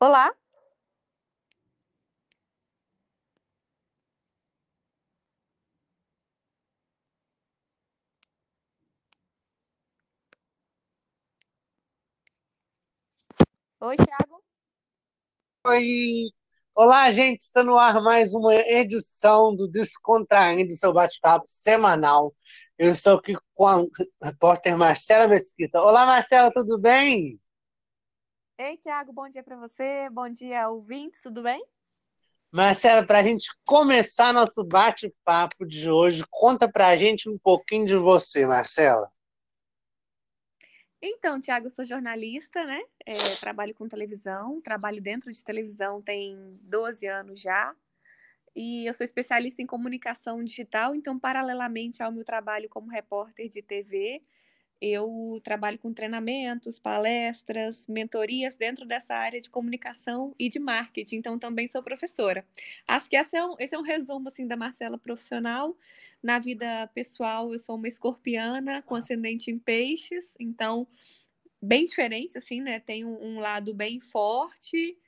Olá. Oi, Thiago. Oi! Olá, gente! Está no ar mais uma edição do Descontraindo, seu bate-papo semanal. Eu estou aqui com a repórter Marcela Mesquita. Olá, Marcela, tudo bem? Ei, Thiago, bom dia para você. Bom dia, ouvintes, tudo bem? Marcela, para a gente começar nosso bate-papo de hoje, conta para a gente um pouquinho de você, Marcela. Então, Tiago, eu sou jornalista, né? É, trabalho com televisão, trabalho dentro de televisão tem 12 anos já. E eu sou especialista em comunicação digital, então, paralelamente ao meu trabalho como repórter de TV, eu trabalho com treinamentos, palestras, mentorias dentro dessa área de comunicação e de marketing, então também sou professora. Acho que esse é um, esse é um resumo assim da Marcela profissional. Na vida pessoal, eu sou uma escorpiana com ascendente em peixes, então bem diferente assim, né? Tem um, um lado bem forte,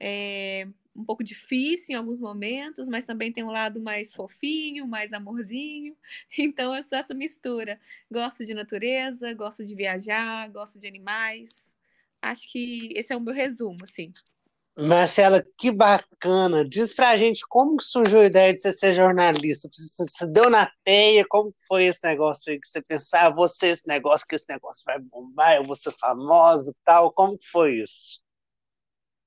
é, um pouco difícil em alguns momentos, mas também tem um lado mais fofinho, mais amorzinho. Então, eu sou essa mistura. Gosto de natureza, gosto de viajar, gosto de animais. Acho que esse é o meu resumo, assim. Marcela, que bacana! Diz pra gente como surgiu a ideia de você ser jornalista. Você deu na teia, como foi esse negócio aí que você pensava, ah, você esse negócio, que esse negócio vai bombar, eu vou ser famosa e tal. Como foi isso?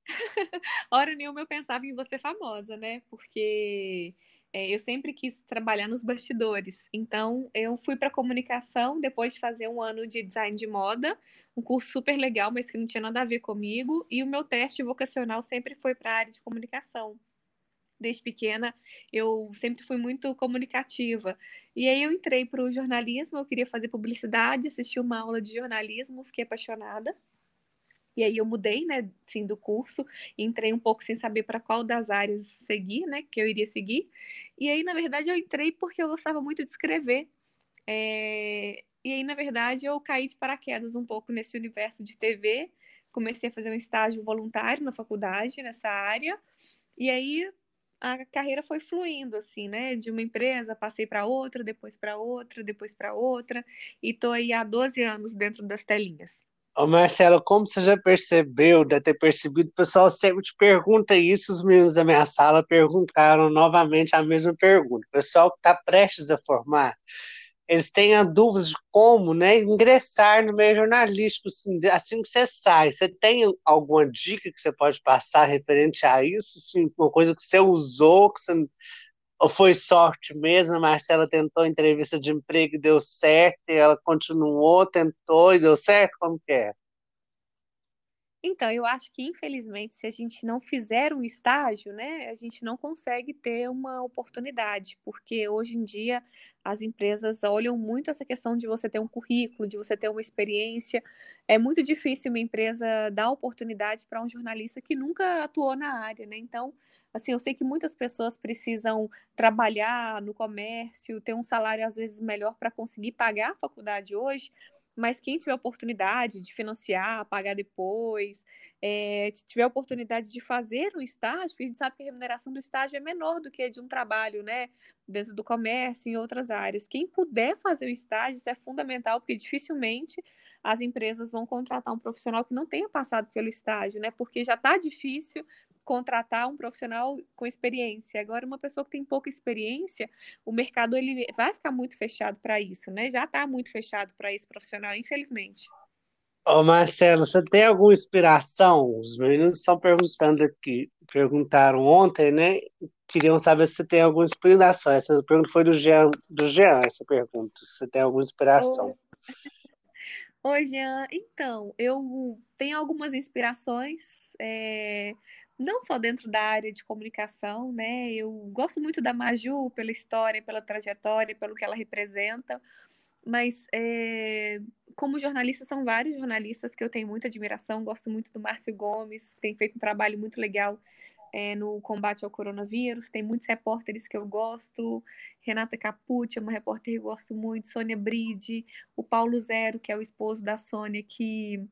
Hora nenhuma eu pensava em você famosa, né? Porque é, eu sempre quis trabalhar nos bastidores. Então, eu fui para comunicação depois de fazer um ano de design de moda, um curso super legal, mas que não tinha nada a ver comigo. E o meu teste vocacional sempre foi para a área de comunicação. Desde pequena, eu sempre fui muito comunicativa. E aí eu entrei para o jornalismo, eu queria fazer publicidade, assisti uma aula de jornalismo, fiquei apaixonada. E aí eu mudei, né, sim, do curso, entrei um pouco sem saber para qual das áreas seguir, né, que eu iria seguir. E aí, na verdade, eu entrei porque eu gostava muito de escrever. É... E aí, na verdade, eu caí de paraquedas um pouco nesse universo de TV. Comecei a fazer um estágio voluntário na faculdade, nessa área. E aí a carreira foi fluindo, assim, né? De uma empresa, passei para outra, depois para outra, depois para outra. E tô aí há 12 anos dentro das telinhas. Ô Marcelo, como você já percebeu, deve ter percebido, o pessoal sempre te pergunta isso, os meninos da minha sala perguntaram novamente a mesma pergunta. O pessoal que está prestes a formar, eles têm a dúvida de como né, ingressar no meio jornalístico, assim, assim que você sai. Você tem alguma dica que você pode passar referente a isso? Assim, uma coisa que você usou, que você foi sorte mesmo? A Marcela tentou entrevista de emprego e deu certo, e ela continuou, tentou e deu certo? Como que é? Então, eu acho que, infelizmente, se a gente não fizer um estágio, né, a gente não consegue ter uma oportunidade, porque hoje em dia as empresas olham muito essa questão de você ter um currículo, de você ter uma experiência. É muito difícil uma empresa dar oportunidade para um jornalista que nunca atuou na área, né? Então, assim, eu sei que muitas pessoas precisam trabalhar no comércio, ter um salário às vezes melhor para conseguir pagar a faculdade hoje, mas quem tiver oportunidade de financiar, pagar depois, é, tiver oportunidade de fazer um estágio, porque a gente sabe que a remuneração do estágio é menor do que a de um trabalho, né, dentro do comércio, em outras áreas. Quem puder fazer o estágio, isso é fundamental, porque dificilmente as empresas vão contratar um profissional que não tenha passado pelo estágio, né, porque já está difícil contratar um profissional com experiência. Agora, uma pessoa que tem pouca experiência, o mercado ele vai ficar muito fechado para isso, né? Já está muito fechado para esse profissional, infelizmente. Ô Marcelo, você tem alguma inspiração? Os meninos estão perguntando aqui, perguntaram ontem, né? Queriam saber se você tem alguma inspiração. Essa pergunta foi do Jean, do Jean essa pergunta. Se você tem alguma inspiração. Oi, Jean. Então, eu tenho algumas inspirações. É não só dentro da área de comunicação, né? Eu gosto muito da Maju pela história, pela trajetória, pelo que ela representa, mas é, como jornalista, são vários jornalistas que eu tenho muita admiração. Gosto muito do Márcio Gomes, tem feito um trabalho muito legal é, no combate ao coronavírus. Tem muitos repórteres que eu gosto. Renata Capucci é uma repórter que eu gosto muito. Sônia Bride, o Paulo Zero, que é o esposo da Sônia, que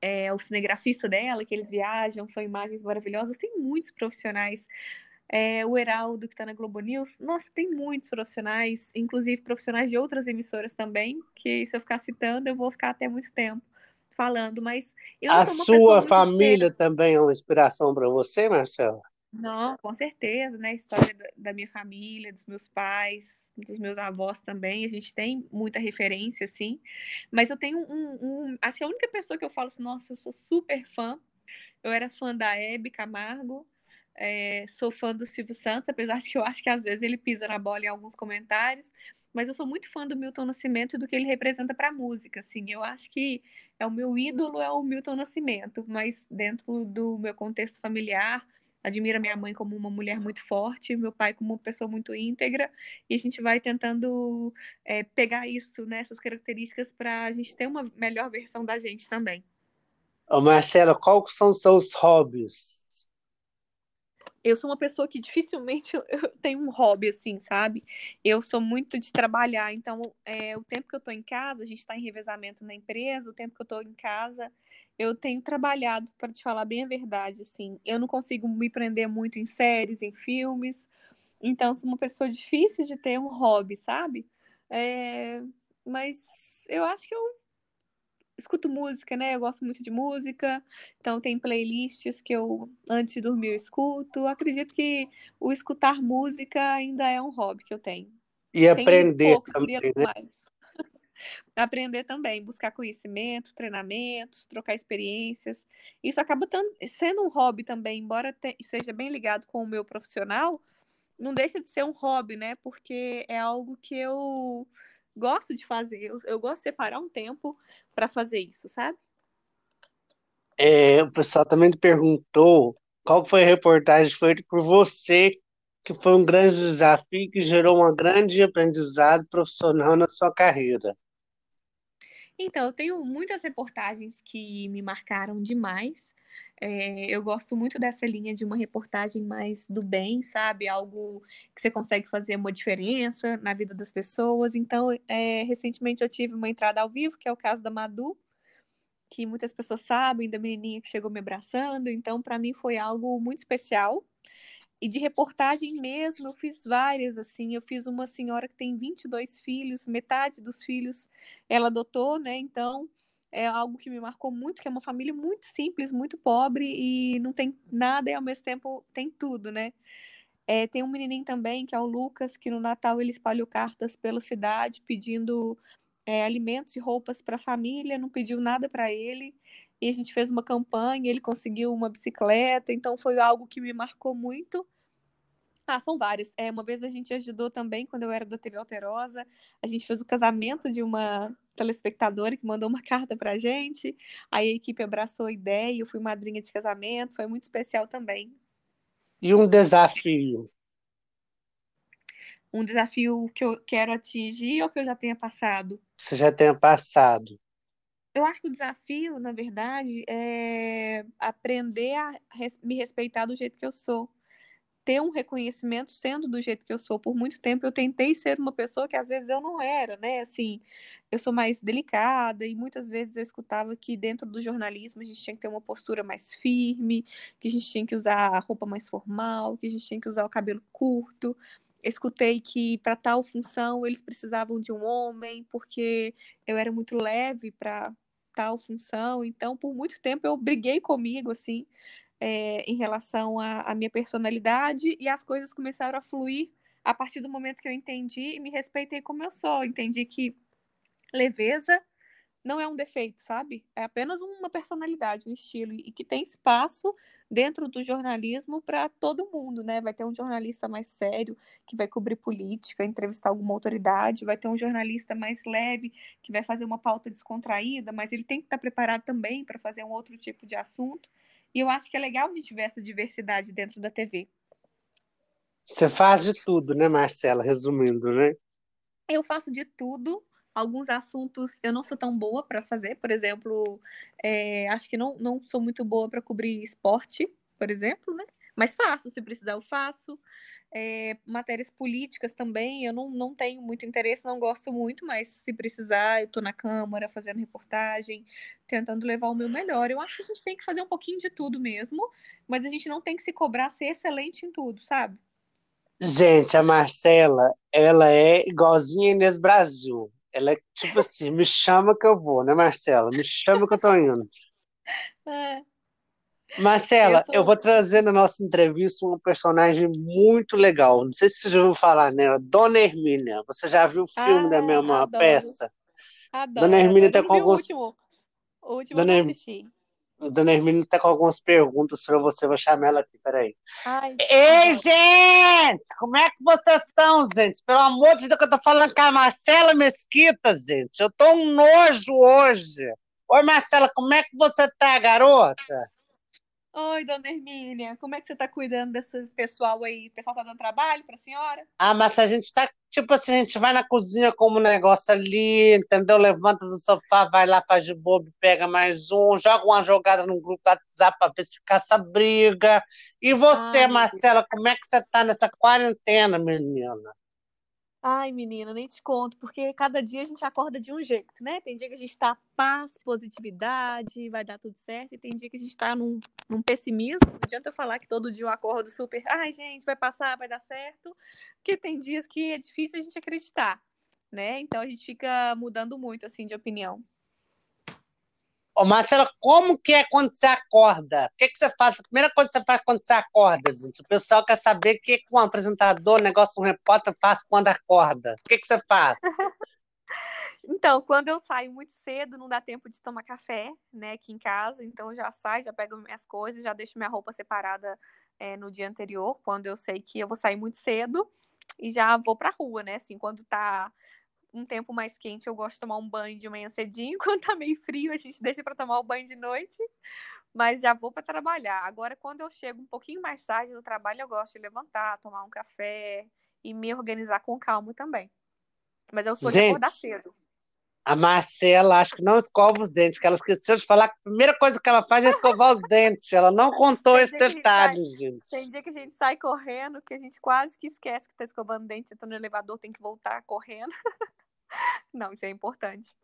é, o cinegrafista dela, que eles viajam, são imagens maravilhosas. Tem muitos profissionais. É, o Heraldo, que está na Globo News. Nossa, tem muitos profissionais, inclusive profissionais de outras emissoras também, que se eu ficar citando, eu vou ficar até muito tempo falando, mas a sua família também é uma inspiração para você, Marcelo? Não, com certeza, né? A história da minha família, dos meus pais, dos meus avós também, a gente tem muita referência, assim. Mas eu tenho um, um, Acho que a única pessoa que eu falo assim, nossa, eu sou super fã. Eu era fã da Hebe Camargo, é, sou fã do Silvio Santos, apesar de que eu acho que às vezes ele pisa na bola em alguns comentários. Mas eu sou muito fã do Milton Nascimento e do que ele representa para a música, assim. Eu acho que é o meu ídolo é o Milton Nascimento, mas dentro do meu contexto familiar, admiro a minha mãe como uma mulher muito forte, meu pai como uma pessoa muito íntegra, e a gente vai tentando é, pegar isso, né, essas características, para a gente ter uma melhor versão da gente também. Ô Marcela, quais são seus hobbies? Eu sou uma pessoa que dificilmente eu tenho um hobby assim, sabe? Eu sou muito de trabalhar, então é, o tempo que eu estou em casa, a gente está em revezamento na empresa, o tempo que eu estou em casa, eu tenho trabalhado, para te falar bem a verdade, assim. Eu não consigo me prender muito em séries, em filmes. Então, sou uma pessoa difícil de ter um hobby, sabe? É... Mas eu acho que eu escuto música, né? Eu gosto muito de música. Então, tem playlists que eu, antes de dormir, eu escuto. Acredito que o escutar música ainda é um hobby que eu tenho. E aprender pouco, também, né? Aprender também, buscar conhecimento, treinamentos, trocar experiências. Isso acaba sendo um hobby também, embora seja bem ligado com o meu profissional, não deixa de ser um hobby, né? Porque é algo que eu gosto de fazer. Eu, eu gosto de separar um tempo para fazer isso, sabe? É, o pessoal também perguntou qual foi a reportagem feita por você, que foi um grande desafio que gerou um grande aprendizado profissional na sua carreira. Então, eu tenho muitas reportagens que me marcaram demais. É, eu gosto muito dessa linha de uma reportagem mais do bem, sabe? Algo que você consegue fazer uma diferença na vida das pessoas. Então, é, recentemente eu tive uma entrada ao vivo, que é o caso da Madu, que muitas pessoas sabem, da menininha que chegou me abraçando. Então, para mim foi algo muito especial. E de reportagem mesmo, eu fiz várias, assim, eu fiz uma senhora que tem 22 filhos, metade dos filhos ela adotou, né, então é algo que me marcou muito, que é uma família muito simples, muito pobre e não tem nada e ao mesmo tempo tem tudo, né. É, tem um menininho também, que é o Lucas, que no Natal ele espalhou cartas pela cidade pedindo é, alimentos e roupas para a família, não pediu nada para ele, e a gente fez uma campanha, ele conseguiu uma bicicleta, então foi algo que me marcou muito. Ah, são vários. É, uma vez a gente ajudou também, quando eu era da TV Alterosa, a gente fez o casamento de uma telespectadora que mandou uma carta pra gente, aí a equipe abraçou a ideia, eu fui madrinha de casamento, foi muito especial também. E um desafio? Um desafio que eu quero atingir ou que eu já tenha passado? Você já tenha passado. Eu acho que o desafio, na verdade, é aprender a me respeitar do jeito que eu sou. Ter um reconhecimento sendo do jeito que eu sou. Por muito tempo eu tentei ser uma pessoa que às vezes eu não era, né? Assim, eu sou mais delicada e muitas vezes eu escutava que dentro do jornalismo a gente tinha que ter uma postura mais firme, que a gente tinha que usar a roupa mais formal, que a gente tinha que usar o cabelo curto escutei que para tal função eles precisavam de um homem, porque eu era muito leve para tal função. Então, por muito tempo, eu briguei comigo, assim, é, em relação à minha personalidade, e as coisas começaram a fluir a partir do momento que eu entendi e me respeitei como eu sou. Entendi que leveza não é um defeito, sabe? É apenas uma personalidade, um estilo, e que tem espaço dentro do jornalismo para todo mundo, né? Vai ter um jornalista mais sério que vai cobrir política, entrevistar alguma autoridade, vai ter um jornalista mais leve que vai fazer uma pauta descontraída, mas ele tem que estar preparado também para fazer um outro tipo de assunto. E eu acho que é legal a gente ver essa diversidade dentro da TV. Você faz de tudo, né, Marcela? Resumindo, né? Eu faço de tudo alguns assuntos eu não sou tão boa para fazer, por exemplo, é, acho que não, não sou muito boa para cobrir esporte, por exemplo, né? Mas faço, se precisar, eu faço. É, matérias políticas também, eu não, não tenho muito interesse, não gosto muito, mas se precisar, eu estou na Câmara fazendo reportagem, tentando levar o meu melhor. Eu acho que a gente tem que fazer um pouquinho de tudo mesmo, mas a gente não tem que se cobrar ser excelente em tudo, sabe? Gente, a Marcela, ela é igualzinha a Inês Brasil. Ela é tipo assim, me chama que eu vou, né, Marcela? Me chama que eu tô indo. É. Marcela, Eu eu sou. vou trazer na nossa entrevista um personagem muito legal. Não sei se você já ouviu falar nela, Dona Hermínia. Você já viu o filme da Ah, mesma adoro, peça? Dona adoro, Hermínia adoro. Eu tá com vi o alguns, último. O último eu Dona, Her- assisti. Dona Hermínia tá com algumas perguntas para você. Vou chamar ela aqui, peraí. Ai, Ei, gente! Como é que vocês estão, gente? Pelo amor de Deus, que eu tô falando com a Marcela Mesquita, gente. Eu tô um nojo hoje. Oi, Marcela, como é que você tá, garota? Oi, dona Hermínia, como é que você tá cuidando desse pessoal aí? O pessoal tá dando trabalho pra senhora? Ah, mas a gente tá, tipo assim, a gente vai na cozinha como um negócio ali, entendeu? Levanta do sofá, vai lá, faz de bobo, pega mais um, joga uma jogada no grupo do WhatsApp pra ver se caça briga. E Ai, você, meu Deus. Marcela, como é que você tá nessa quarentena, menina? Ai, menina, nem te conto, porque cada dia a gente acorda de um jeito, né? Tem dia que a gente tá paz, positividade, vai dar tudo certo, e tem dia que a gente tá num, num pessimismo. Não adianta eu falar que todo dia eu acordo super, ai, gente, vai passar, vai dar certo, porque tem dias que é difícil a gente acreditar, né? Então a gente fica mudando muito, assim, de opinião. Ô, Marcela, como que é quando você acorda? O que que você faz? A primeira coisa que você faz quando você acorda, gente. O pessoal quer saber o que um apresentador, negócio, um repórter faz quando acorda. O que que você faz? Então, quando eu saio muito cedo, não dá tempo de tomar café, né, aqui em casa. Então, já saio, já pego minhas coisas, já deixo minha roupa separada é, no dia anterior, quando eu sei que eu vou sair muito cedo, e já vou pra rua, né? Assim, quando tá um tempo mais quente, eu gosto de tomar um banho de manhã cedinho. Quando tá meio frio, a gente deixa pra tomar o banho de noite, mas já vou pra trabalhar. Agora, quando eu chego um pouquinho mais tarde no trabalho, eu gosto de levantar, tomar um café e me organizar com calma também. Mas eu sou de acordar Gente, cedo. a Marcela acho que não escova os dentes, que ela esqueceu de falar que a primeira coisa que ela faz é escovar os dentes. Ela não contou Tem esse a gente detalhe, gente. tem dia que a gente sai correndo, que a gente quase que esquece que tá escovando dente, entra no elevador, tem que voltar correndo. Não, isso é importante.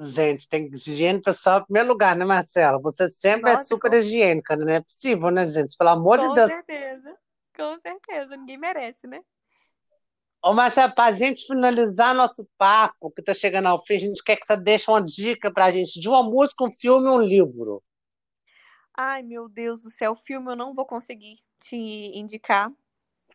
Gente, tem higiene pessoal em primeiro lugar, né, Marcela? Você sempre é Nossa, super com, higiênica, né? Não é possível, né, gente? Pelo amor de com Deus. certeza. Com certeza, ninguém merece, né? Ô, Marcela, pra gente finalizar nosso papo, que tá chegando ao fim, a gente quer que você deixe uma dica pra gente de uma música, um filme e um livro. Ai, meu Deus do céu, filme eu não vou conseguir te indicar.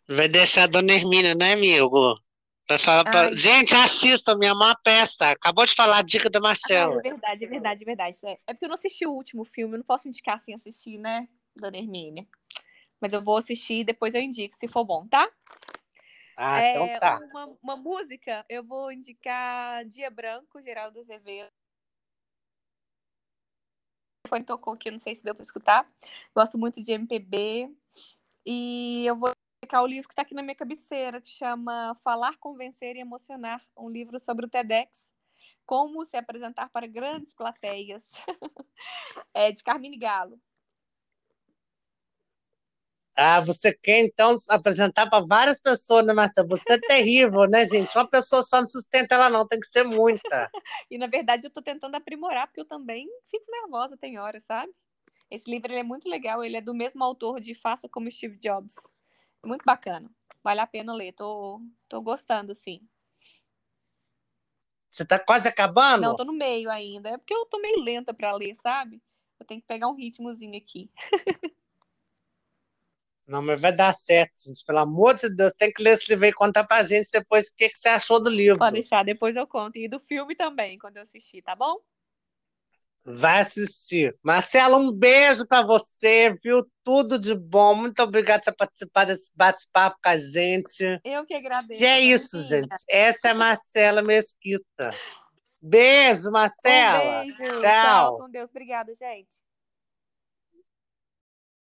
Vai deixar a Dona Hermínia, né, amigo? Pra falar pra... Gente, assista minha maior peça. Acabou de falar a dica da ai, é Marcela. verdade, é verdade, é verdade. É é porque eu não assisti o último filme, eu não posso indicar sem assistir, né, Dona Hermínia? Mas eu vou assistir e depois eu indico, se for bom, tá? Ah, então É, tá. uma, uma música, eu vou indicar Dia Branco, Geraldo Azevedo. Quando tocou aqui, não sei se deu para escutar. Gosto muito de MPB. E eu vou indicar o livro que está aqui na minha cabeceira, que chama Falar, Convencer e Emocionar, um livro sobre o TEDx. Como se apresentar para grandes plateias. é de Carmine Galo. Ah, você quer então apresentar para várias pessoas, né, Marcela? Você é terrível, né, gente? Uma pessoa só não sustenta ela, não, tem que ser muita. E na verdade eu estou tentando aprimorar, porque eu também fico nervosa, tem horas, sabe? Esse livro é muito legal, ele é do mesmo autor de Faça como Steve Jobs. Muito bacana. Vale a pena ler. Tô, tô gostando, sim. Você tá quase Não, acabando? tô no meio ainda. É porque eu tô meio lenta para ler, sabe? Eu tenho que pegar um ritmozinho aqui. Não, mas vai dar certo, gente. Pelo amor de Deus, tem que ler esse livro e contar pra gente depois o que, que você achou do Pode livro. deixar, depois eu conto. E do filme também, quando eu assistir, tá bom? Vai assistir. Marcela, um beijo pra você, viu? Tudo de bom. Muito obrigado por participar desse bate-papo com a gente. Eu que E agradeço, é Dona isso, Hermínia. gente. Essa é a Marcela Mesquita. Beijo, Um Marcela. beijo. Tchau, Tchau. com Deus. Obrigada, gente.